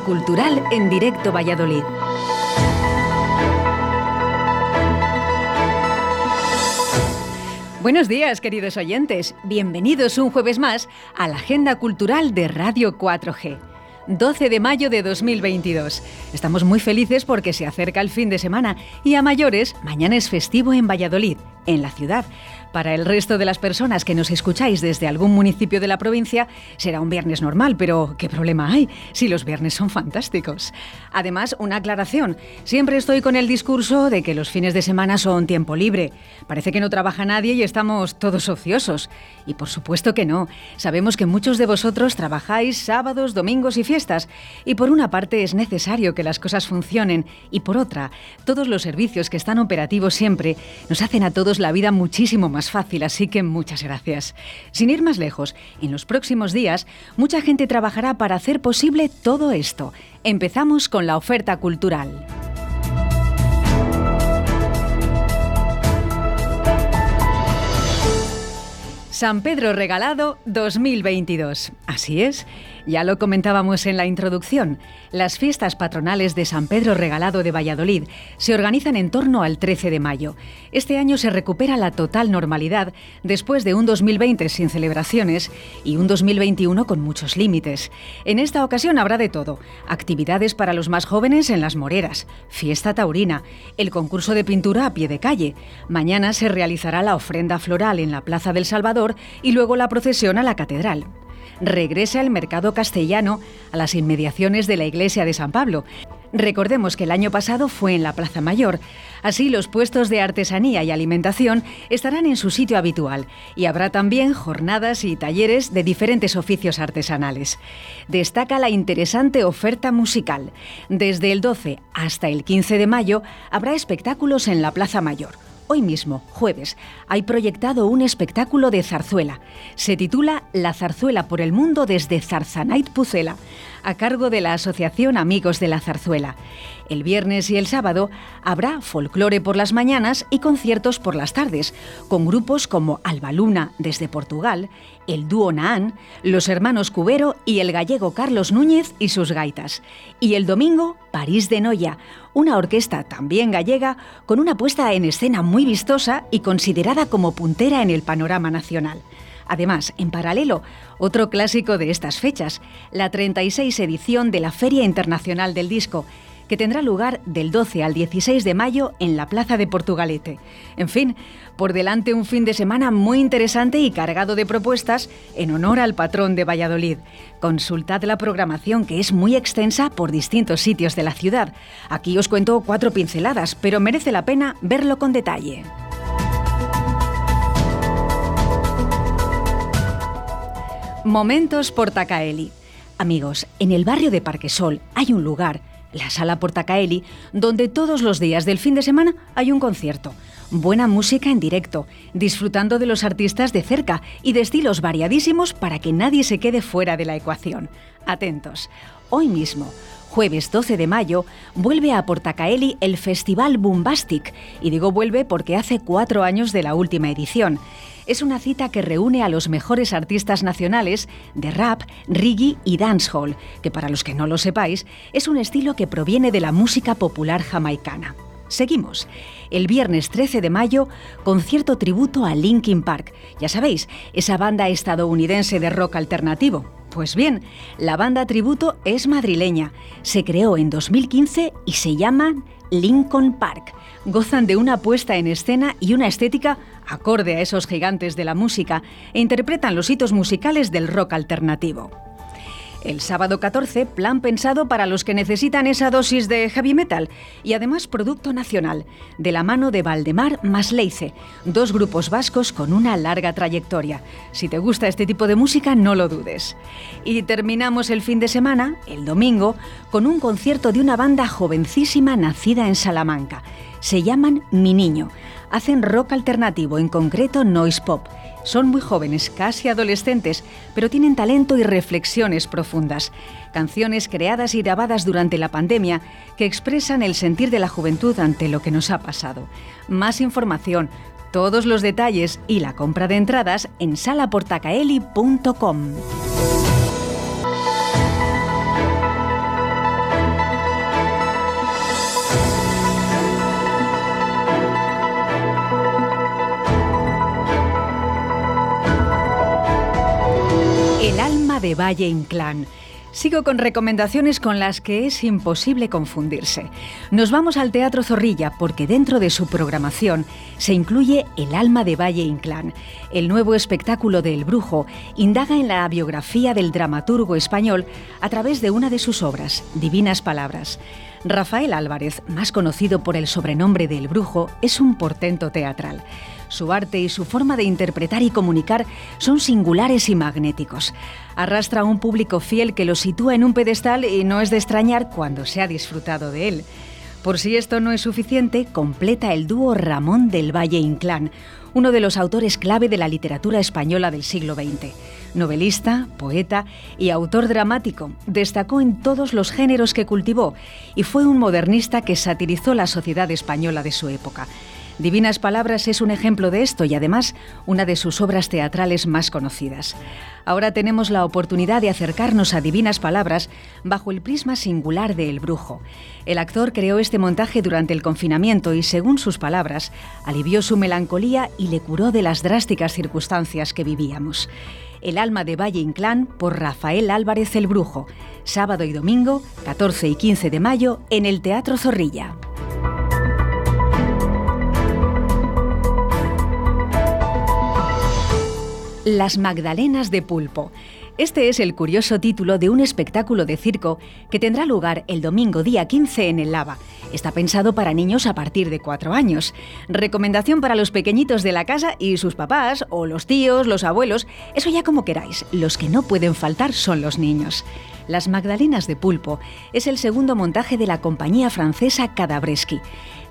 cultural en directo Valladolid. Buenos días, queridos oyentes. Bienvenidos un jueves más a la Agenda Cultural de Radio 4G. 12 de mayo de 2022. Estamos muy felices porque se acerca el fin de semana y a mayores, mañana es festivo en Valladolid, en la ciudad. Para el resto de las personas que nos escucháis desde algún municipio de la provincia, será un viernes normal, pero ¿qué problema hay si los viernes son fantásticos? Además, una aclaración. Siempre estoy con el discurso de que los fines de semana son tiempo libre. Parece que no trabaja nadie y estamos todos ociosos. Y por supuesto que no. Sabemos que muchos de vosotros trabajáis sábados, domingos y fiestas. Y por una parte es necesario que las cosas funcionen y por otra, todos los servicios que están operativos siempre nos hacen a todos la vida muchísimo más fácil, así que muchas gracias. Sin ir más lejos, en los próximos días, mucha gente trabajará para hacer posible todo esto. Empezamos con la oferta cultural. San Pedro Regalado 2022. Así es. Ya lo comentábamos en la introducción, las fiestas patronales de San Pedro Regalado de Valladolid se organizan en torno al 13 de mayo. Este año se recupera la total normalidad después de un 2020 sin celebraciones y un 2021 con muchos límites. En esta ocasión habrá de todo, actividades para los más jóvenes en las moreras, fiesta taurina, el concurso de pintura a pie de calle. Mañana se realizará la ofrenda floral en la Plaza del Salvador y luego la procesión a la catedral regresa el mercado castellano a las inmediaciones de la iglesia de San Pablo. Recordemos que el año pasado fue en la Plaza Mayor. Así los puestos de artesanía y alimentación estarán en su sitio habitual y habrá también jornadas y talleres de diferentes oficios artesanales. Destaca la interesante oferta musical. Desde el 12 hasta el 15 de mayo habrá espectáculos en la Plaza Mayor Hoy mismo, jueves, hay proyectado un espectáculo de zarzuela. Se titula La zarzuela por el mundo desde Zarzanait Pucela, a cargo de la Asociación Amigos de la Zarzuela. El viernes y el sábado habrá folclore por las mañanas y conciertos por las tardes, con grupos como Albaluna desde Portugal, el dúo Naan, los hermanos Cubero y el gallego Carlos Núñez y sus gaitas. Y el domingo, París de Noya, una orquesta también gallega con una puesta en escena muy vistosa y considerada como puntera en el panorama nacional. Además, en paralelo, otro clásico de estas fechas, la 36 edición de la Feria Internacional del Disco, que tendrá lugar del 12 al 16 de mayo en la Plaza de Portugalete. En fin, por delante un fin de semana muy interesante y cargado de propuestas en honor al patrón de Valladolid. Consultad la programación que es muy extensa por distintos sitios de la ciudad. Aquí os cuento cuatro pinceladas, pero merece la pena verlo con detalle. Momentos Portacaeli. Amigos, en el barrio de Parquesol hay un lugar, la Sala Portacaeli, donde todos los días del fin de semana hay un concierto. Buena música en directo, disfrutando de los artistas de cerca y de estilos variadísimos para que nadie se quede fuera de la ecuación. Atentos. Hoy mismo, jueves 12 de mayo, vuelve a Portacaeli el Festival Bombastic. Y digo vuelve porque hace cuatro años de la última edición es una cita que reúne a los mejores artistas nacionales de rap, reggae y dancehall, que para los que no lo sepáis, es un estilo que proviene de la música popular jamaicana. Seguimos. El viernes 13 de mayo, concierto tributo a Linkin Park. Ya sabéis, esa banda estadounidense de rock alternativo. Pues bien, la banda tributo es madrileña. Se creó en 2015 y se llama Lincoln Park. Gozan de una puesta en escena y una estética acorde a esos gigantes de la música e interpretan los hitos musicales del rock alternativo. El sábado 14, plan pensado para los que necesitan esa dosis de heavy metal y además producto nacional, de la mano de Valdemar Masleice, dos grupos vascos con una larga trayectoria. Si te gusta este tipo de música, no lo dudes. Y terminamos el fin de semana, el domingo, con un concierto de una banda jovencísima nacida en Salamanca. Se llaman Mi Niño hacen rock alternativo, en concreto noise pop. Son muy jóvenes, casi adolescentes, pero tienen talento y reflexiones profundas. Canciones creadas y grabadas durante la pandemia que expresan el sentir de la juventud ante lo que nos ha pasado. Más información, todos los detalles y la compra de entradas en salaportacaeli.com. de Valle Inclán. Sigo con recomendaciones con las que es imposible confundirse. Nos vamos al Teatro Zorrilla porque dentro de su programación se incluye El alma de Valle Inclán. El nuevo espectáculo de El Brujo indaga en la biografía del dramaturgo español a través de una de sus obras, Divinas Palabras. Rafael Álvarez, más conocido por el sobrenombre de El Brujo, es un portento teatral. Su arte y su forma de interpretar y comunicar son singulares y magnéticos. Arrastra a un público fiel que lo sitúa en un pedestal y no es de extrañar cuando se ha disfrutado de él. Por si esto no es suficiente, completa el dúo Ramón del Valle Inclán, uno de los autores clave de la literatura española del siglo XX. Novelista, poeta y autor dramático, destacó en todos los géneros que cultivó y fue un modernista que satirizó la sociedad española de su época. Divinas Palabras es un ejemplo de esto y además una de sus obras teatrales más conocidas. Ahora tenemos la oportunidad de acercarnos a Divinas Palabras bajo el prisma singular de El Brujo. El actor creó este montaje durante el confinamiento y, según sus palabras, alivió su melancolía y le curó de las drásticas circunstancias que vivíamos. El alma de Valle Inclán por Rafael Álvarez el Brujo, sábado y domingo, 14 y 15 de mayo, en el Teatro Zorrilla. Las Magdalenas de Pulpo. Este es el curioso título de un espectáculo de circo que tendrá lugar el domingo día 15 en el Lava. Está pensado para niños a partir de 4 años. Recomendación para los pequeñitos de la casa y sus papás, o los tíos, los abuelos, eso ya como queráis. Los que no pueden faltar son los niños. Las Magdalenas de Pulpo es el segundo montaje de la compañía francesa Cadabreschi.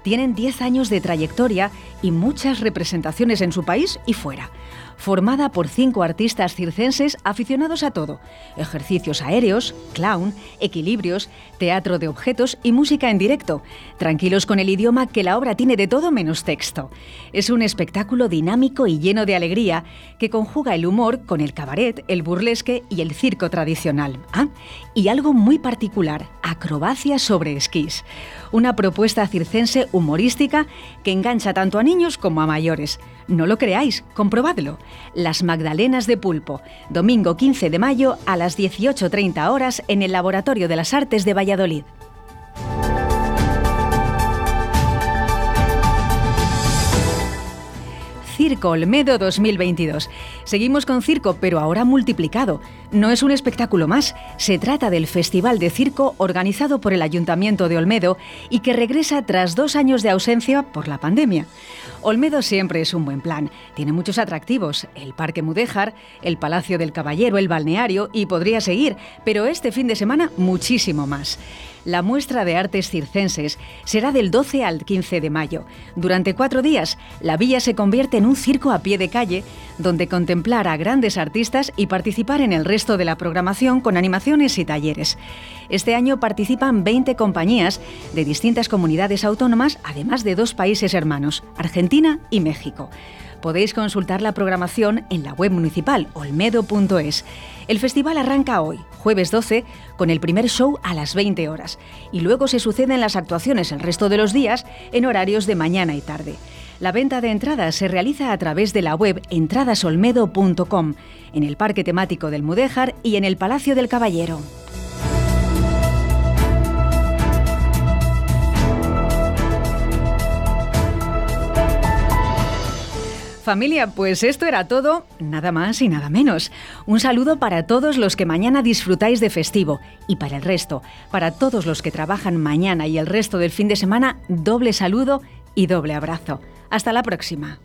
Tienen 10 años de trayectoria y muchas representaciones en su país y fuera formada por cinco artistas circenses aficionados a todo, ejercicios aéreos, clown, equilibrios, teatro de objetos y música en directo, tranquilos con el idioma que la obra tiene de todo menos texto. Es un espectáculo dinámico y lleno de alegría que conjuga el humor con el cabaret, el burlesque y el circo tradicional. Ah, y algo muy particular, acrobacia sobre esquís. Una propuesta circense humorística que engancha tanto a niños como a mayores. No lo creáis, comprobadlo. Las Magdalenas de Pulpo, domingo 15 de mayo a las 18.30 horas en el Laboratorio de las Artes de Valladolid. Circo Olmedo 2022. Seguimos con circo, pero ahora multiplicado. No es un espectáculo más, se trata del Festival de Circo organizado por el Ayuntamiento de Olmedo y que regresa tras dos años de ausencia por la pandemia. Olmedo siempre es un buen plan. Tiene muchos atractivos, el Parque Mudéjar, el Palacio del Caballero, el balneario y podría seguir, pero este fin de semana muchísimo más. La muestra de artes circenses será del 12 al 15 de mayo. Durante cuatro días, la villa se convierte en un circo a pie de calle, donde contemplar a grandes artistas y participar en el resto de la programación con animaciones y talleres. Este año participan 20 compañías de distintas comunidades autónomas, además de dos países hermanos, Argentina y México. Podéis consultar la programación en la web municipal olmedo.es. El festival arranca hoy, jueves 12, con el primer show a las 20 horas y luego se suceden las actuaciones el resto de los días en horarios de mañana y tarde. La venta de entradas se realiza a través de la web entradasolmedo.com, en el Parque Temático del Mudéjar y en el Palacio del Caballero. Familia, pues esto era todo, nada más y nada menos. Un saludo para todos los que mañana disfrutáis de festivo y para el resto, para todos los que trabajan mañana y el resto del fin de semana, doble saludo y doble abrazo. Hasta la próxima.